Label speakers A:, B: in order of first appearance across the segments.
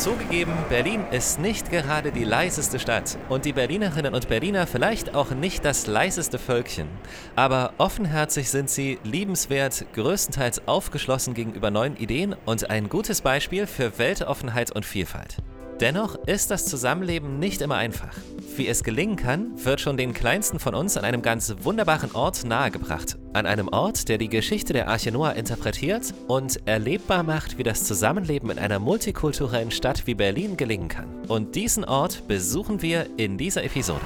A: Zugegeben, Berlin ist nicht gerade die leiseste Stadt und die Berlinerinnen und Berliner vielleicht auch nicht das leiseste Völkchen. Aber offenherzig sind sie, liebenswert, größtenteils aufgeschlossen gegenüber neuen Ideen und ein gutes Beispiel für Weltoffenheit und Vielfalt. Dennoch ist das Zusammenleben nicht immer einfach. Wie es gelingen kann, wird schon den kleinsten von uns an einem ganz wunderbaren Ort nahegebracht. An einem Ort, der die Geschichte der Arche Noah interpretiert und erlebbar macht, wie das Zusammenleben in einer multikulturellen Stadt wie Berlin gelingen kann. Und diesen Ort besuchen wir in dieser Episode.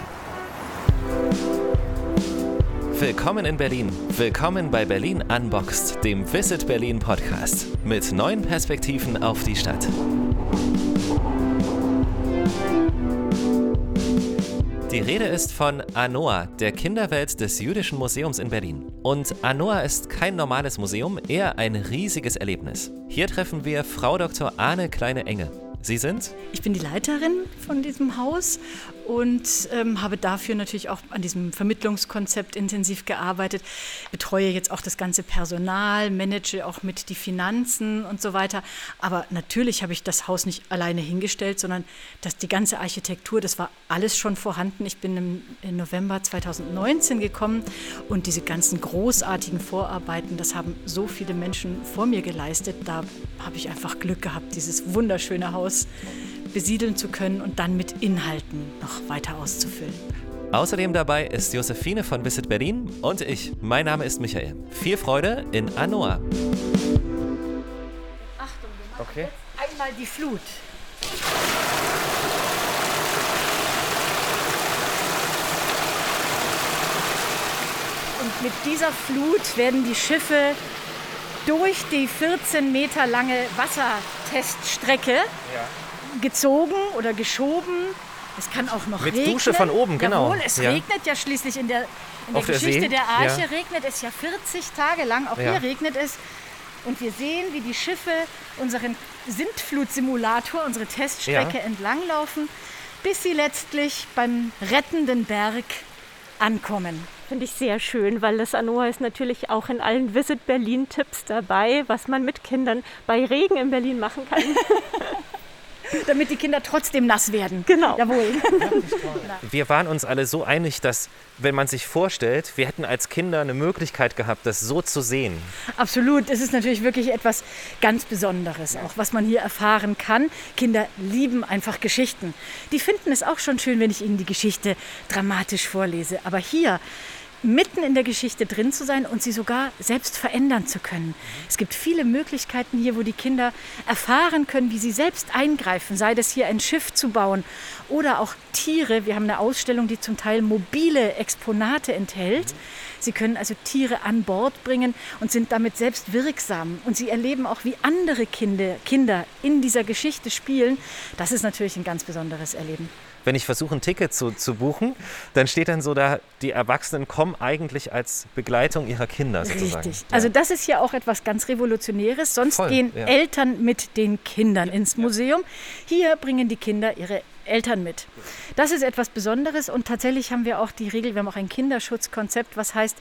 A: Willkommen in Berlin. Willkommen bei Berlin Unboxed, dem Visit Berlin Podcast. Mit neuen Perspektiven auf die Stadt. Die Rede ist von Anoa, der Kinderwelt des Jüdischen Museums in Berlin. Und Anoa ist kein normales Museum, eher ein riesiges Erlebnis. Hier treffen wir Frau Dr. Arne Kleine-Enge. Sie sind?
B: Ich bin die Leiterin von diesem Haus und ähm, habe dafür natürlich auch an diesem Vermittlungskonzept intensiv gearbeitet, betreue jetzt auch das ganze Personal, manage auch mit die Finanzen und so weiter. Aber natürlich habe ich das Haus nicht alleine hingestellt, sondern das, die ganze Architektur, das war alles schon vorhanden. Ich bin im, im November 2019 gekommen und diese ganzen großartigen Vorarbeiten, das haben so viele Menschen vor mir geleistet. Da habe ich einfach Glück gehabt, dieses wunderschöne Haus besiedeln zu können und dann mit Inhalten noch weiter auszufüllen.
A: Außerdem dabei ist Josephine von Visit Berlin und ich. Mein Name ist Michael. Viel Freude in Anoa.
B: Achtung, wir machen okay. jetzt einmal die Flut. Und mit dieser Flut werden die Schiffe durch die 14 Meter lange Wasserteststrecke ja gezogen oder geschoben. Es kann auch noch
A: Mit
B: regnen.
A: Dusche von oben, genau.
B: Jawohl, es ja. regnet ja schließlich in der, in der Geschichte der, der Arche, ja. regnet es ja 40 Tage lang. Auch ja. hier regnet es. Und wir sehen, wie die Schiffe unseren Sintflutsimulator, unsere Teststrecke entlanglaufen, bis sie letztlich beim rettenden Berg ankommen.
C: Finde ich sehr schön, weil das Anoa ist natürlich auch in allen Visit Berlin Tipps dabei, was man mit Kindern bei Regen in Berlin machen kann.
B: damit die Kinder trotzdem nass werden.
C: Genau.
B: Jawohl.
A: Wir waren uns alle so einig, dass, wenn man sich vorstellt, wir hätten als Kinder eine Möglichkeit gehabt, das so zu sehen.
B: Absolut. Es ist natürlich wirklich etwas ganz Besonderes, auch was man hier erfahren kann. Kinder lieben einfach Geschichten. Die finden es auch schon schön, wenn ich ihnen die Geschichte dramatisch vorlese. Aber hier mitten in der Geschichte drin zu sein und sie sogar selbst verändern zu können. Es gibt viele Möglichkeiten hier, wo die Kinder erfahren können, wie sie selbst eingreifen, sei das hier ein Schiff zu bauen oder auch Tiere. Wir haben eine Ausstellung, die zum Teil mobile Exponate enthält. Sie können also Tiere an Bord bringen und sind damit selbst wirksam. Und sie erleben auch, wie andere Kinder, Kinder in dieser Geschichte spielen. Das ist natürlich ein ganz besonderes Erleben
A: wenn ich versuche, ein Ticket zu, zu buchen, dann steht dann so da, die Erwachsenen kommen eigentlich als Begleitung ihrer Kinder sozusagen.
B: Richtig. Ja. Also das ist ja auch etwas ganz Revolutionäres. Sonst Voll, gehen ja. Eltern mit den Kindern ins Museum. Hier bringen die Kinder ihre Eltern mit. Das ist etwas Besonderes und tatsächlich haben wir auch die Regel, wir haben auch ein Kinderschutzkonzept, was heißt,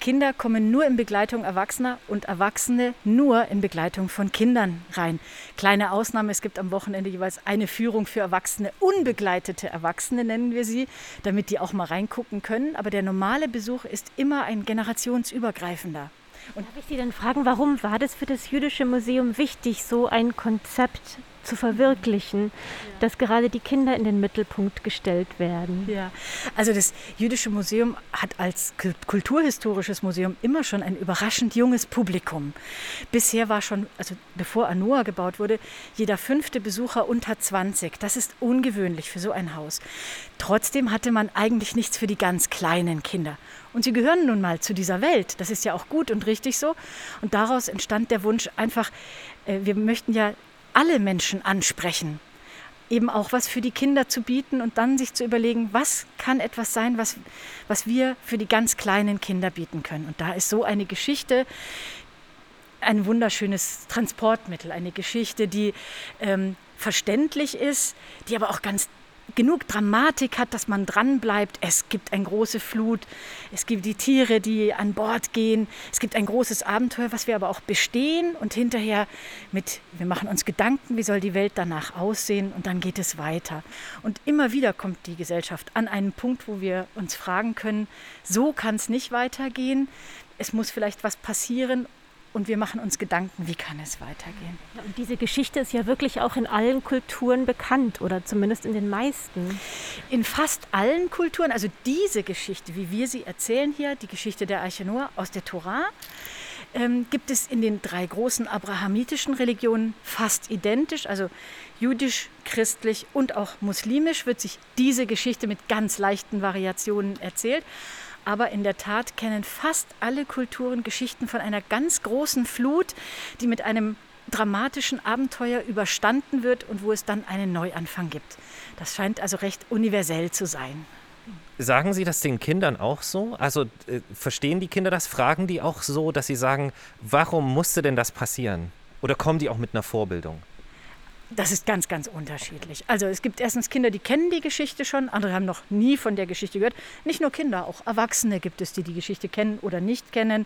B: Kinder kommen nur in Begleitung Erwachsener und Erwachsene nur in Begleitung von Kindern rein. Kleine Ausnahme, es gibt am Wochenende jeweils eine Führung für Erwachsene, unbegleitete Erwachsene nennen wir sie, damit die auch mal reingucken können. Aber der normale Besuch ist immer ein generationsübergreifender.
C: Und darf ich Sie dann fragen, warum war das für das Jüdische Museum wichtig, so ein Konzept zu verwirklichen, dass gerade die Kinder in den Mittelpunkt gestellt werden.
B: Ja, also das Jüdische Museum hat als kulturhistorisches Museum immer schon ein überraschend junges Publikum. Bisher war schon, also bevor Anoa gebaut wurde, jeder fünfte Besucher unter 20. Das ist ungewöhnlich für so ein Haus. Trotzdem hatte man eigentlich nichts für die ganz kleinen Kinder. Und sie gehören nun mal zu dieser Welt. Das ist ja auch gut und richtig so. Und daraus entstand der Wunsch einfach, äh, wir möchten ja alle Menschen ansprechen. Eben auch was für die Kinder zu bieten und dann sich zu überlegen, was kann etwas sein, was, was wir für die ganz kleinen Kinder bieten können. Und da ist so eine Geschichte ein wunderschönes Transportmittel, eine Geschichte, die ähm, verständlich ist, die aber auch ganz genug Dramatik hat, dass man dranbleibt. Es gibt eine große Flut, es gibt die Tiere, die an Bord gehen, es gibt ein großes Abenteuer, was wir aber auch bestehen. Und hinterher mit, wir machen uns Gedanken, wie soll die Welt danach aussehen? Und dann geht es weiter. Und immer wieder kommt die Gesellschaft an einen Punkt, wo wir uns fragen können, so kann es nicht weitergehen, es muss vielleicht was passieren und wir machen uns Gedanken, wie kann es weitergehen.
C: Ja, und diese Geschichte ist ja wirklich auch in allen Kulturen bekannt oder zumindest in den meisten.
B: In fast allen Kulturen, also diese Geschichte, wie wir sie erzählen hier, die Geschichte der Arche Noah aus der Torah, ähm, gibt es in den drei großen abrahamitischen Religionen fast identisch, also jüdisch, christlich und auch muslimisch wird sich diese Geschichte mit ganz leichten Variationen erzählt. Aber in der Tat kennen fast alle Kulturen Geschichten von einer ganz großen Flut, die mit einem dramatischen Abenteuer überstanden wird und wo es dann einen Neuanfang gibt. Das scheint also recht universell zu sein.
A: Sagen Sie das den Kindern auch so? Also äh, verstehen die Kinder das? Fragen die auch so, dass sie sagen, warum musste denn das passieren? Oder kommen die auch mit einer Vorbildung?
B: Das ist ganz, ganz unterschiedlich. Also es gibt erstens Kinder, die kennen die Geschichte schon, andere haben noch nie von der Geschichte gehört. Nicht nur Kinder, auch Erwachsene gibt es, die die Geschichte kennen oder nicht kennen.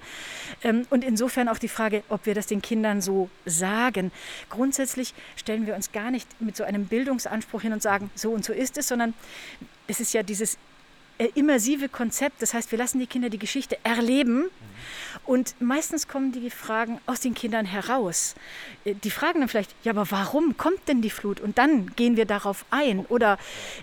B: Ähm, und insofern auch die Frage, ob wir das den Kindern so sagen. Grundsätzlich stellen wir uns gar nicht mit so einem Bildungsanspruch hin und sagen, so und so ist es, sondern es ist ja dieses immersive Konzept. Das heißt, wir lassen die Kinder die Geschichte erleben und meistens kommen die Fragen aus den Kindern heraus. Äh, die fragen dann vielleicht, ja, aber warum kommt denn die Flut? Und dann gehen wir darauf ein. Oder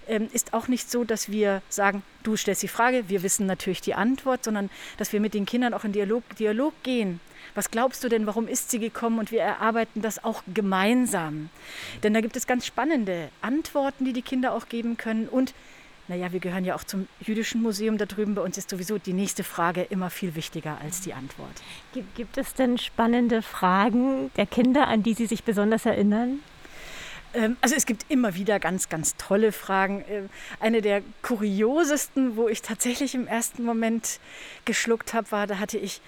B: ähm, ist auch nicht so, dass wir sagen, du stellst die Frage, wir wissen natürlich die Antwort, sondern dass wir mit den Kindern auch in Dialog, Dialog gehen. Was glaubst du denn, warum ist sie gekommen? Und wir erarbeiten das auch gemeinsam. Denn da gibt es ganz spannende Antworten, die die Kinder auch geben können. Und naja, wir gehören ja auch zum Jüdischen Museum da drüben. Bei uns ist sowieso die nächste Frage immer viel wichtiger als die Antwort.
C: Gibt es denn spannende Fragen der Kinder, an die Sie sich besonders erinnern?
B: Ähm, also es gibt immer wieder ganz, ganz tolle Fragen. Ähm, eine der kuriosesten, wo ich tatsächlich im ersten Moment geschluckt habe, war, da hatte ich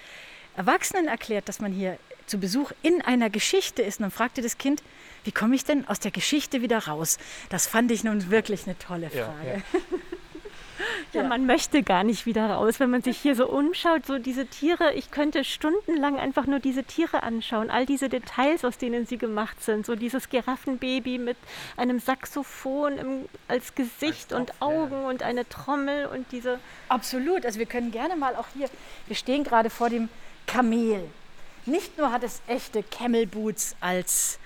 B: Erwachsenen erklärt, dass man hier zu Besuch in einer Geschichte ist. Und dann fragte das Kind, wie komme ich denn aus der Geschichte wieder raus? Das fand ich nun wirklich eine tolle Frage. Ja, ja.
C: Ja, man möchte gar nicht wieder raus, wenn man sich hier so umschaut, so diese Tiere, ich könnte stundenlang einfach nur diese Tiere anschauen, all diese Details, aus denen sie gemacht sind, so dieses Giraffenbaby mit einem Saxophon im, als Gesicht als und Augen ja. und eine Trommel und diese...
B: Absolut, also wir können gerne mal auch hier, wir stehen gerade vor dem Kamel. Nicht nur hat es echte Camel Boots als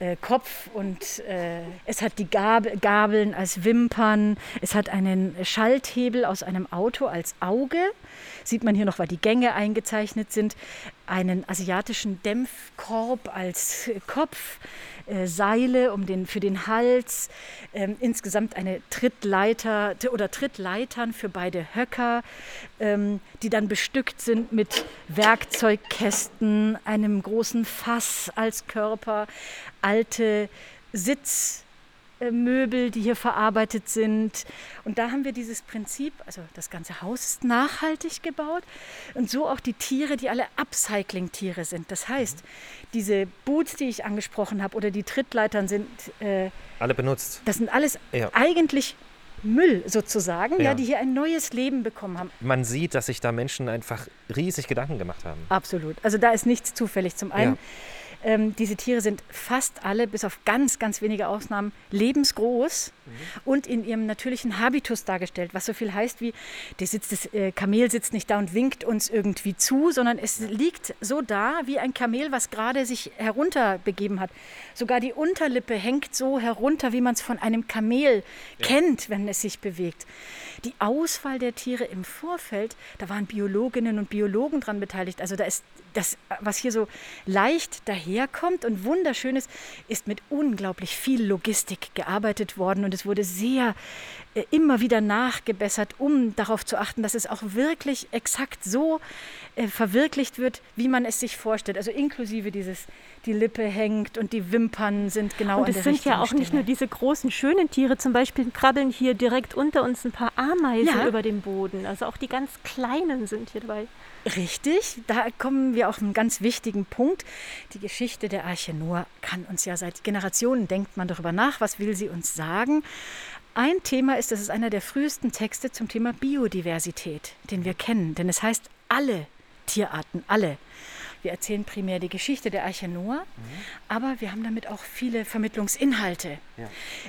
B: äh, Kopf und äh, es hat die Gab Gabeln als Wimpern, es hat einen Schalthebel aus einem Auto als Auge, sieht man hier noch, weil die Gänge eingezeichnet sind, einen asiatischen Dämpfkorb als Kopf, äh, Seile um den, für den Hals, ähm, insgesamt eine Trittleiter oder Trittleitern für beide Höcker, ähm, die dann bestückt sind mit Werkzeugkästen, einem großen Fass als Körper, alte Sitz Möbel, die hier verarbeitet sind. Und da haben wir dieses Prinzip, also das ganze Haus ist nachhaltig gebaut und so auch die Tiere, die alle Upcycling-Tiere sind. Das heißt, diese Boots, die ich angesprochen habe oder die Trittleitern sind
A: äh, alle benutzt.
B: Das sind alles ja. eigentlich Müll sozusagen, ja. ja. die hier ein neues Leben bekommen haben.
A: Man sieht, dass sich da Menschen einfach riesig Gedanken gemacht haben.
B: Absolut. Also da ist nichts zufällig. Zum einen ja. Ähm, diese Tiere sind fast alle, bis auf ganz, ganz wenige Ausnahmen, lebensgroß mhm. und in ihrem natürlichen Habitus dargestellt, was so viel heißt wie, der sitzt, das äh, Kamel sitzt nicht da und winkt uns irgendwie zu, sondern es liegt so da wie ein Kamel, was gerade sich herunterbegeben hat. Sogar die Unterlippe hängt so herunter, wie man es von einem Kamel ja. kennt, wenn es sich bewegt. Die Auswahl der Tiere im Vorfeld, da waren Biologinnen und Biologen dran beteiligt. Also da ist das, was hier so leicht daherkommt und wunderschön ist, ist mit unglaublich viel Logistik gearbeitet worden und es wurde sehr äh, immer wieder nachgebessert, um darauf zu achten, dass es auch wirklich exakt so äh, verwirklicht wird, wie man es sich vorstellt. Also inklusive dieses, die Lippe hängt und die Wimpern sind genau
C: Und es sind ja auch
B: Stelle.
C: nicht nur diese großen, schönen Tiere, zum Beispiel krabbeln hier direkt unter uns ein paar Ameisen ja. über den Boden. Also auch die ganz kleinen sind hier dabei.
B: Richtig, da kommen wir auf einen ganz wichtigen Punkt. Die Geschichte der Arche Noah kann uns ja seit Generationen, denkt man darüber nach, was will sie uns sagen. ein Thema ist, das ist einer der frühesten Texte zum Thema Biodiversität, den wir kennen. Denn es heißt alle Tierarten, alle. Wir erzählen primär die Geschichte der Arche Noah, mhm. aber wir haben damit auch viele Vermittlungsinhalte. Ja.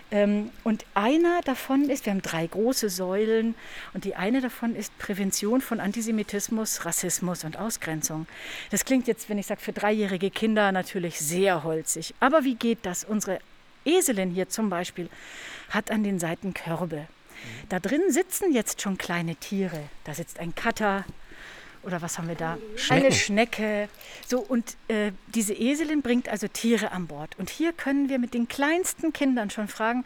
B: Ähm, und einer davon ist, wir haben drei große Säulen und die eine davon ist Prävention von Antisemitismus, Rassismus und Ausgrenzung. Das klingt jetzt, wenn ich sage, für dreijährige Kinder natürlich sehr holzig. Aber wie geht das? Unsere Eselin hier zum Beispiel hat an den Seiten Körbe. Mhm. Da drin sitzen jetzt schon kleine Tiere. Da sitzt ein Katter, oder was haben wir da? Schnecken. Eine Schnecke. So, und äh, diese Eselin bringt also Tiere an Bord. Und hier können wir mit den kleinsten Kindern schon fragen,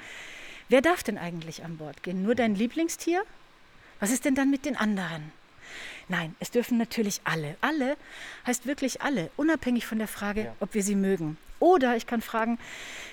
B: wer darf denn eigentlich an Bord gehen? Nur dein Lieblingstier? Was ist denn dann mit den anderen? Nein, es dürfen natürlich alle. Alle heißt wirklich alle, unabhängig von der Frage, ja. ob wir sie mögen. Oder ich kann fragen,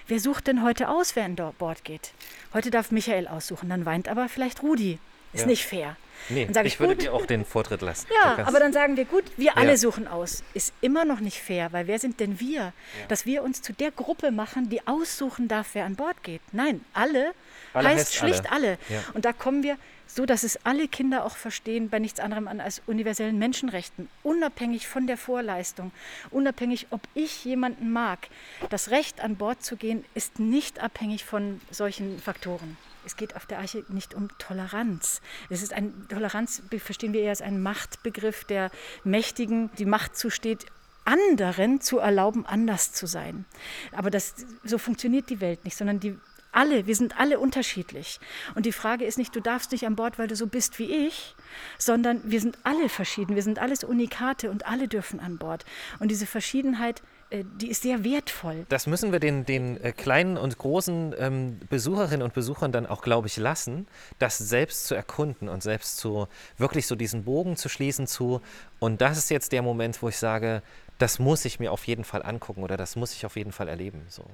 B: wer sucht denn heute aus, wer an Bord geht? Heute darf Michael aussuchen, dann weint aber vielleicht Rudi. Ist ja. nicht fair.
A: Nee, dann ich, ich würde dir auch den Vortritt lassen.
B: Ja, aber dann sagen wir, gut, wir alle ja. suchen aus. Ist immer noch nicht fair, weil wer sind denn wir? Ja. Dass wir uns zu der Gruppe machen, die aussuchen darf, wer an Bord geht. Nein, alle, alle heißt, heißt, schlicht alle. alle. Ja. Und da kommen wir so, dass es alle Kinder auch verstehen, bei nichts anderem an als universellen Menschenrechten, unabhängig von der Vorleistung, unabhängig, ob ich jemanden mag. Das Recht an Bord zu gehen ist nicht abhängig von solchen Faktoren. Es geht auf der Arche nicht um Toleranz. Es ist ein Toleranz verstehen wir eher als einen Machtbegriff, der Mächtigen die Macht zusteht, anderen zu erlauben, anders zu sein. Aber das, so funktioniert die Welt nicht, sondern die alle, wir sind alle unterschiedlich. Und die Frage ist nicht, du darfst nicht an Bord, weil du so bist wie ich, sondern wir sind alle verschieden, wir sind alles Unikate und alle dürfen an Bord. Und diese Verschiedenheit die ist sehr wertvoll.
A: Das müssen wir den, den äh, kleinen und großen ähm, Besucherinnen und Besuchern dann auch, glaube ich, lassen, das selbst zu erkunden und selbst zu wirklich so diesen Bogen zu schließen zu. Und das ist jetzt der Moment, wo ich sage, das muss ich mir auf jeden Fall angucken oder das muss ich auf jeden Fall erleben. So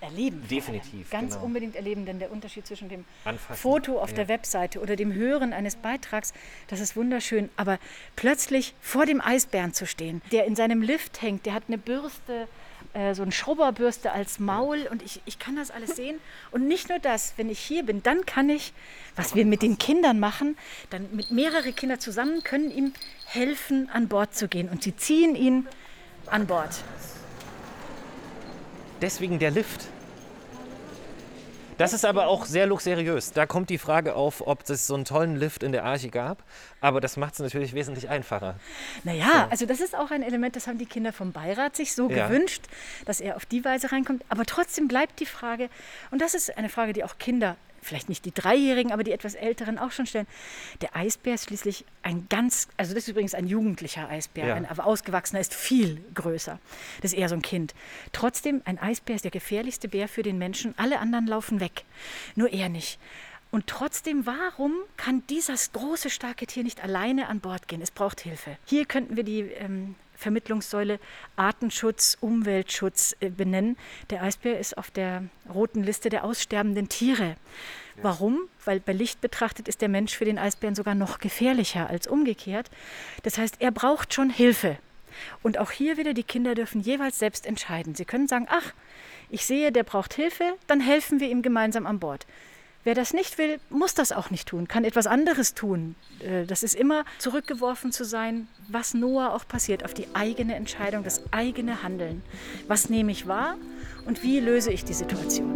B: erleben.
A: Definitiv.
B: Ganz genau. unbedingt erleben, denn der Unterschied zwischen dem Anfassen. Foto auf ja. der Webseite oder dem Hören eines Beitrags, das ist wunderschön. Aber plötzlich vor dem Eisbären zu stehen, der in seinem Lift hängt, der hat eine Bürste, äh, so eine Schrubberbürste als Maul und ich, ich kann das alles sehen. Und nicht nur das, wenn ich hier bin, dann kann ich, was wir mit den Kindern machen, dann mit mehrere Kinder zusammen können ihm helfen, an Bord zu gehen. Und sie ziehen ihn an Bord.
A: Deswegen der Lift. Das ist aber auch sehr luxuriös. Da kommt die Frage auf, ob es so einen tollen Lift in der Arche gab. Aber das macht es natürlich wesentlich einfacher.
B: Naja, so. also das ist auch ein Element, das haben die Kinder vom Beirat sich so ja. gewünscht, dass er auf die Weise reinkommt. Aber trotzdem bleibt die Frage, und das ist eine Frage, die auch Kinder vielleicht nicht die Dreijährigen, aber die etwas Älteren auch schon stellen. Der Eisbär ist schließlich ein ganz, also das ist übrigens ein jugendlicher Eisbär, ja. ein aber ausgewachsener ist viel größer. Das ist eher so ein Kind. Trotzdem, ein Eisbär ist der gefährlichste Bär für den Menschen. Alle anderen laufen weg, nur er nicht. Und trotzdem, warum kann dieses große, starke Tier nicht alleine an Bord gehen? Es braucht Hilfe. Hier könnten wir die ähm, Vermittlungssäule Artenschutz, Umweltschutz äh, benennen. Der Eisbär ist auf der roten Liste der aussterbenden Tiere. Warum? Weil bei Licht betrachtet ist der Mensch für den Eisbären sogar noch gefährlicher als umgekehrt. Das heißt, er braucht schon Hilfe. Und auch hier wieder, die Kinder dürfen jeweils selbst entscheiden. Sie können sagen, ach, ich sehe, der braucht Hilfe, dann helfen wir ihm gemeinsam an Bord. Wer das nicht will, muss das auch nicht tun, kann etwas anderes tun. Äh, das ist immer zurückgeworfen zu sein, was Noah auch passiert, auf die eigene Entscheidung, das eigene Handeln. Was nehme ich wahr und wie löse ich die Situation?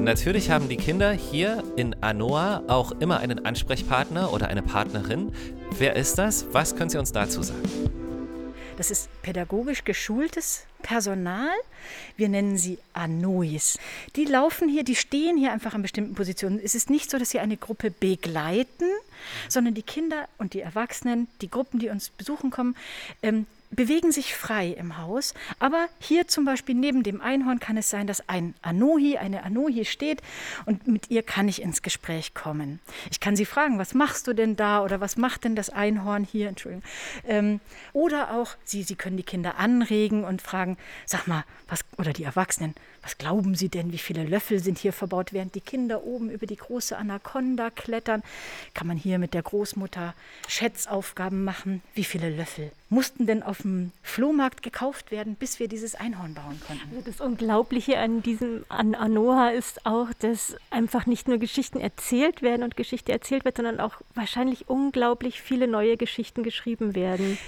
A: Natürlich haben die Kinder hier in Anoa auch immer einen Ansprechpartner oder eine Partnerin. Wer ist das? Was können Sie uns dazu sagen?
B: Das ist pädagogisch geschultes Personal. Wir nennen sie Anois. Die laufen hier, die stehen hier einfach an bestimmten Positionen. Es ist nicht so, dass sie eine Gruppe begleiten, sondern die Kinder und die Erwachsenen, die Gruppen, die uns besuchen kommen, ähm, bewegen sich frei im Haus. Aber hier zum Beispiel neben dem Einhorn kann es sein, dass ein Anohi, eine Anohi steht und mit ihr kann ich ins Gespräch kommen. Ich kann sie fragen, was machst du denn da oder was macht denn das Einhorn hier? Entschuldigung. Ähm, oder auch, sie, sie können die Kinder anregen und fragen, sag mal, was, oder die Erwachsenen, was glauben Sie denn, wie viele Löffel sind hier verbaut? Während die Kinder oben über die große Anaconda klettern, kann man hier mit der Großmutter Schätzaufgaben machen. Wie viele Löffel mussten denn auf dem Flohmarkt gekauft werden, bis wir dieses Einhorn bauen konnten?
C: Also das Unglaubliche an diesem an Anoa ist auch, dass einfach nicht nur Geschichten erzählt werden und Geschichte erzählt wird, sondern auch wahrscheinlich unglaublich viele neue Geschichten geschrieben werden.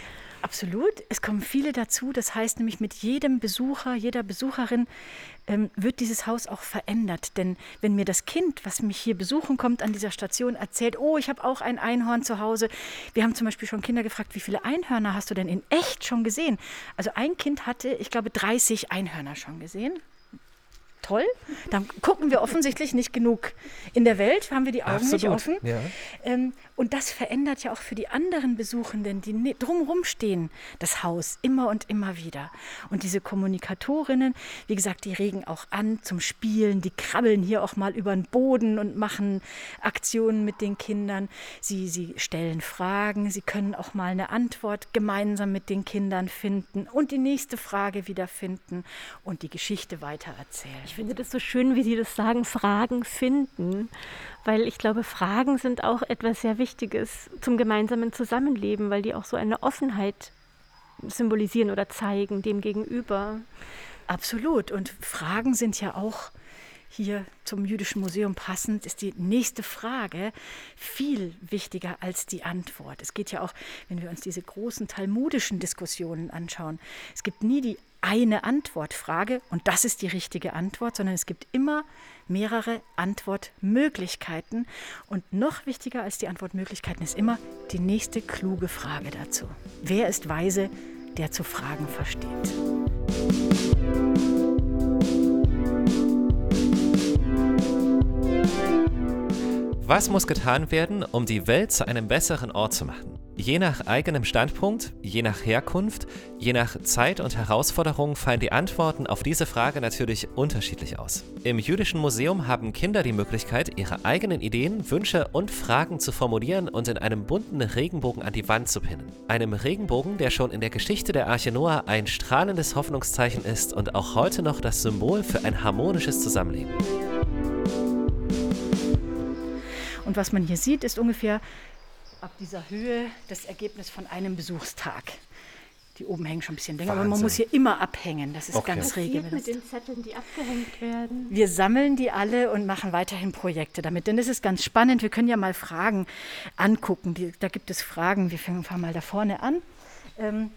B: Absolut. Es kommen viele dazu. Das heißt nämlich, mit jedem Besucher, jeder Besucherin ähm, wird dieses Haus auch verändert. Denn wenn mir das Kind, was mich hier besuchen kommt an dieser Station, erzählt, oh, ich habe auch ein Einhorn zu Hause. Wir haben zum Beispiel schon Kinder gefragt, wie viele Einhörner hast du denn in echt schon gesehen? Also ein Kind hatte, ich glaube, 30 Einhörner schon gesehen toll. Dann gucken wir offensichtlich nicht genug. In der Welt haben wir die Augen Absolut. nicht offen. Ja. Ähm, und das verändert ja auch für die anderen Besuchenden, die drumherum stehen, das Haus immer und immer wieder. Und diese Kommunikatorinnen, wie gesagt, die regen auch an zum Spielen. Die krabbeln hier auch mal über den Boden und machen Aktionen mit den Kindern. Sie, sie stellen Fragen. Sie können auch mal eine Antwort gemeinsam mit den Kindern finden und die nächste Frage wieder finden und die Geschichte weitererzählen.
C: Ich finde das so schön, wie Sie das sagen, Fragen finden, weil ich glaube, Fragen sind auch etwas sehr Wichtiges zum gemeinsamen Zusammenleben, weil die auch so eine Offenheit symbolisieren oder zeigen dem gegenüber.
B: Absolut. Und Fragen sind ja auch hier zum Jüdischen Museum passend, ist die nächste Frage viel wichtiger als die Antwort. Es geht ja auch, wenn wir uns diese großen talmudischen Diskussionen anschauen, es gibt nie die eine Antwortfrage und das ist die richtige Antwort, sondern es gibt immer mehrere Antwortmöglichkeiten. Und noch wichtiger als die Antwortmöglichkeiten ist immer die nächste kluge Frage dazu. Wer ist weise, der zu fragen versteht?
A: Was muss getan werden, um die Welt zu einem besseren Ort zu machen? Je nach eigenem Standpunkt, je nach Herkunft, je nach Zeit und Herausforderung fallen die Antworten auf diese Frage natürlich unterschiedlich aus. Im Jüdischen Museum haben Kinder die Möglichkeit, ihre eigenen Ideen, Wünsche und Fragen zu formulieren und in einem bunten Regenbogen an die Wand zu pinnen. Einem Regenbogen, der schon in der Geschichte der Arche Noah ein strahlendes Hoffnungszeichen ist und auch heute noch das Symbol für ein harmonisches Zusammenleben.
B: Und was man hier sieht, ist ungefähr ab dieser Höhe das Ergebnis von einem Besuchstag. Die oben hängen schon ein bisschen länger, Wahnsinn. aber man muss hier immer abhängen. Das ist okay. ganz regelmäßig.
C: mit den Zetteln, die abgehängt werden?
B: Wir sammeln die alle und machen weiterhin Projekte damit. Denn es ist ganz spannend. Wir können ja mal Fragen angucken. Die, da gibt es Fragen. Wir fangen mal da vorne an. Ähm,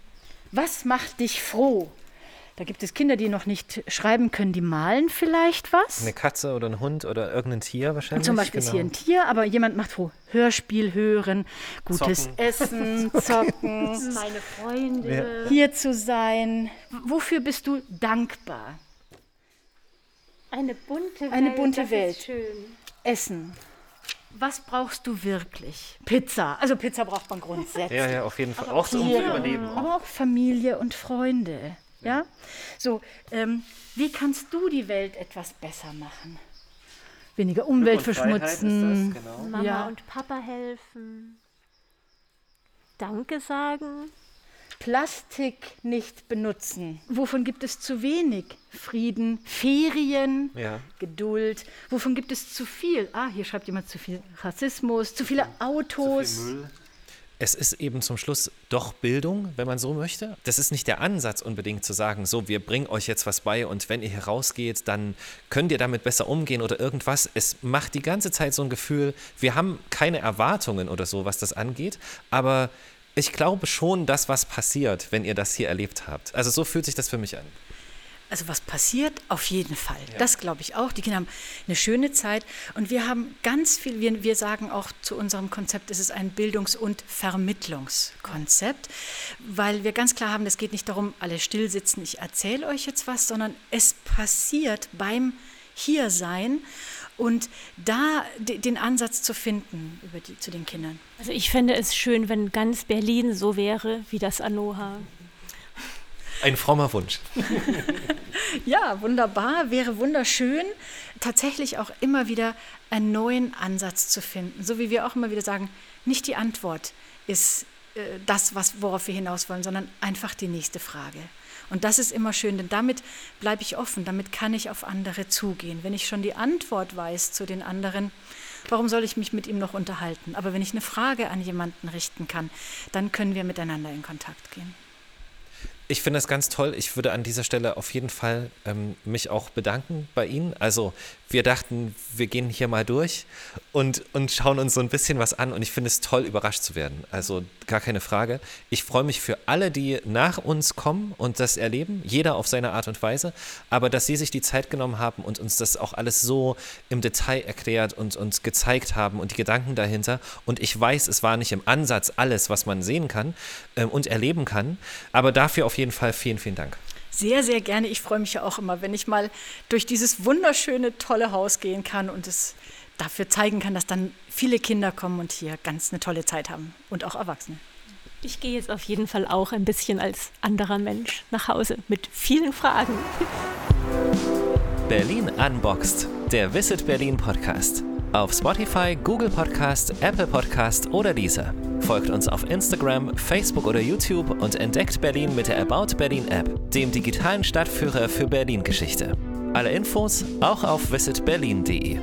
B: was macht dich froh? Da gibt es Kinder, die noch nicht schreiben können, die malen vielleicht was.
A: Eine Katze oder ein Hund oder irgendein Tier wahrscheinlich.
B: Zum Beispiel genau. ist hier ein Tier, aber jemand macht froh. Hörspiel hören, gutes zocken. Essen, zocken.
C: Meine Freunde.
B: Hier zu sein. Wofür bist du dankbar?
C: Eine bunte Welt.
B: Eine bunte Welt. schön. Essen. Was brauchst du wirklich? Pizza. Also Pizza braucht man grundsätzlich.
A: Ja, ja, auf jeden Fall. Aber auch zum Überleben.
B: Aber auch Familie und Freunde. Ja? So, ähm, wie kannst du die Welt etwas besser machen? Weniger Umwelt verschmutzen.
C: Das, genau. Mama ja. und Papa helfen. Danke sagen.
B: Plastik nicht benutzen. Wovon gibt es zu wenig? Frieden, Ferien, ja. Geduld. Wovon gibt es zu viel? Ah, hier schreibt jemand zu viel Rassismus, zu viele Autos. Zu viel Müll.
A: Es ist eben zum Schluss doch Bildung, wenn man so möchte. Das ist nicht der Ansatz unbedingt zu sagen, so, wir bringen euch jetzt was bei und wenn ihr hier rausgeht, dann könnt ihr damit besser umgehen oder irgendwas. Es macht die ganze Zeit so ein Gefühl, wir haben keine Erwartungen oder so, was das angeht, aber ich glaube schon, dass was passiert, wenn ihr das hier erlebt habt. Also so fühlt sich das für mich an.
B: Also was passiert, auf jeden Fall. Ja. Das glaube ich auch. Die Kinder haben eine schöne Zeit und wir haben ganz viel, wir, wir sagen auch zu unserem Konzept, es ist ein Bildungs- und Vermittlungskonzept, weil wir ganz klar haben, es geht nicht darum, alle still sitzen, ich erzähle euch jetzt was, sondern es passiert beim Hiersein und da den Ansatz zu finden über die, zu den Kindern.
C: Also ich fände es schön, wenn ganz Berlin so wäre wie das Anoha.
A: Ein frommer Wunsch.
B: ja, wunderbar, wäre wunderschön, tatsächlich auch immer wieder einen neuen Ansatz zu finden. So wie wir auch immer wieder sagen, nicht die Antwort ist äh, das, was, worauf wir hinaus wollen, sondern einfach die nächste Frage. Und das ist immer schön, denn damit bleibe ich offen, damit kann ich auf andere zugehen. Wenn ich schon die Antwort weiß zu den anderen, warum soll ich mich mit ihm noch unterhalten? Aber wenn ich eine Frage an jemanden richten kann, dann können wir miteinander in Kontakt gehen.
A: Ich finde es ganz toll. Ich würde an dieser Stelle auf jeden Fall ähm, mich auch bedanken bei Ihnen. Also wir dachten, wir gehen hier mal durch und, und schauen uns so ein bisschen was an. Und ich finde es toll, überrascht zu werden. Also gar keine Frage. Ich freue mich für alle, die nach uns kommen und das erleben, jeder auf seine Art und Weise. Aber dass Sie sich die Zeit genommen haben und uns das auch alles so im Detail erklärt und uns gezeigt haben und die Gedanken dahinter. Und ich weiß, es war nicht im Ansatz alles, was man sehen kann ähm, und erleben kann. Aber dafür auf jeden Fall vielen, vielen Dank.
B: Sehr, sehr gerne. Ich freue mich ja auch immer, wenn ich mal durch dieses wunderschöne, tolle Haus gehen kann und es dafür zeigen kann, dass dann viele Kinder kommen und hier ganz eine tolle Zeit haben und auch Erwachsene.
C: Ich gehe jetzt auf jeden Fall auch ein bisschen als anderer Mensch nach Hause mit vielen Fragen.
A: Berlin Unboxed, der Visit Berlin Podcast. Auf Spotify, Google Podcast, Apple Podcast oder dieser. Folgt uns auf Instagram, Facebook oder YouTube und entdeckt Berlin mit der About Berlin App, dem digitalen Stadtführer für Berlin-Geschichte. Alle Infos auch auf visitberlin.de.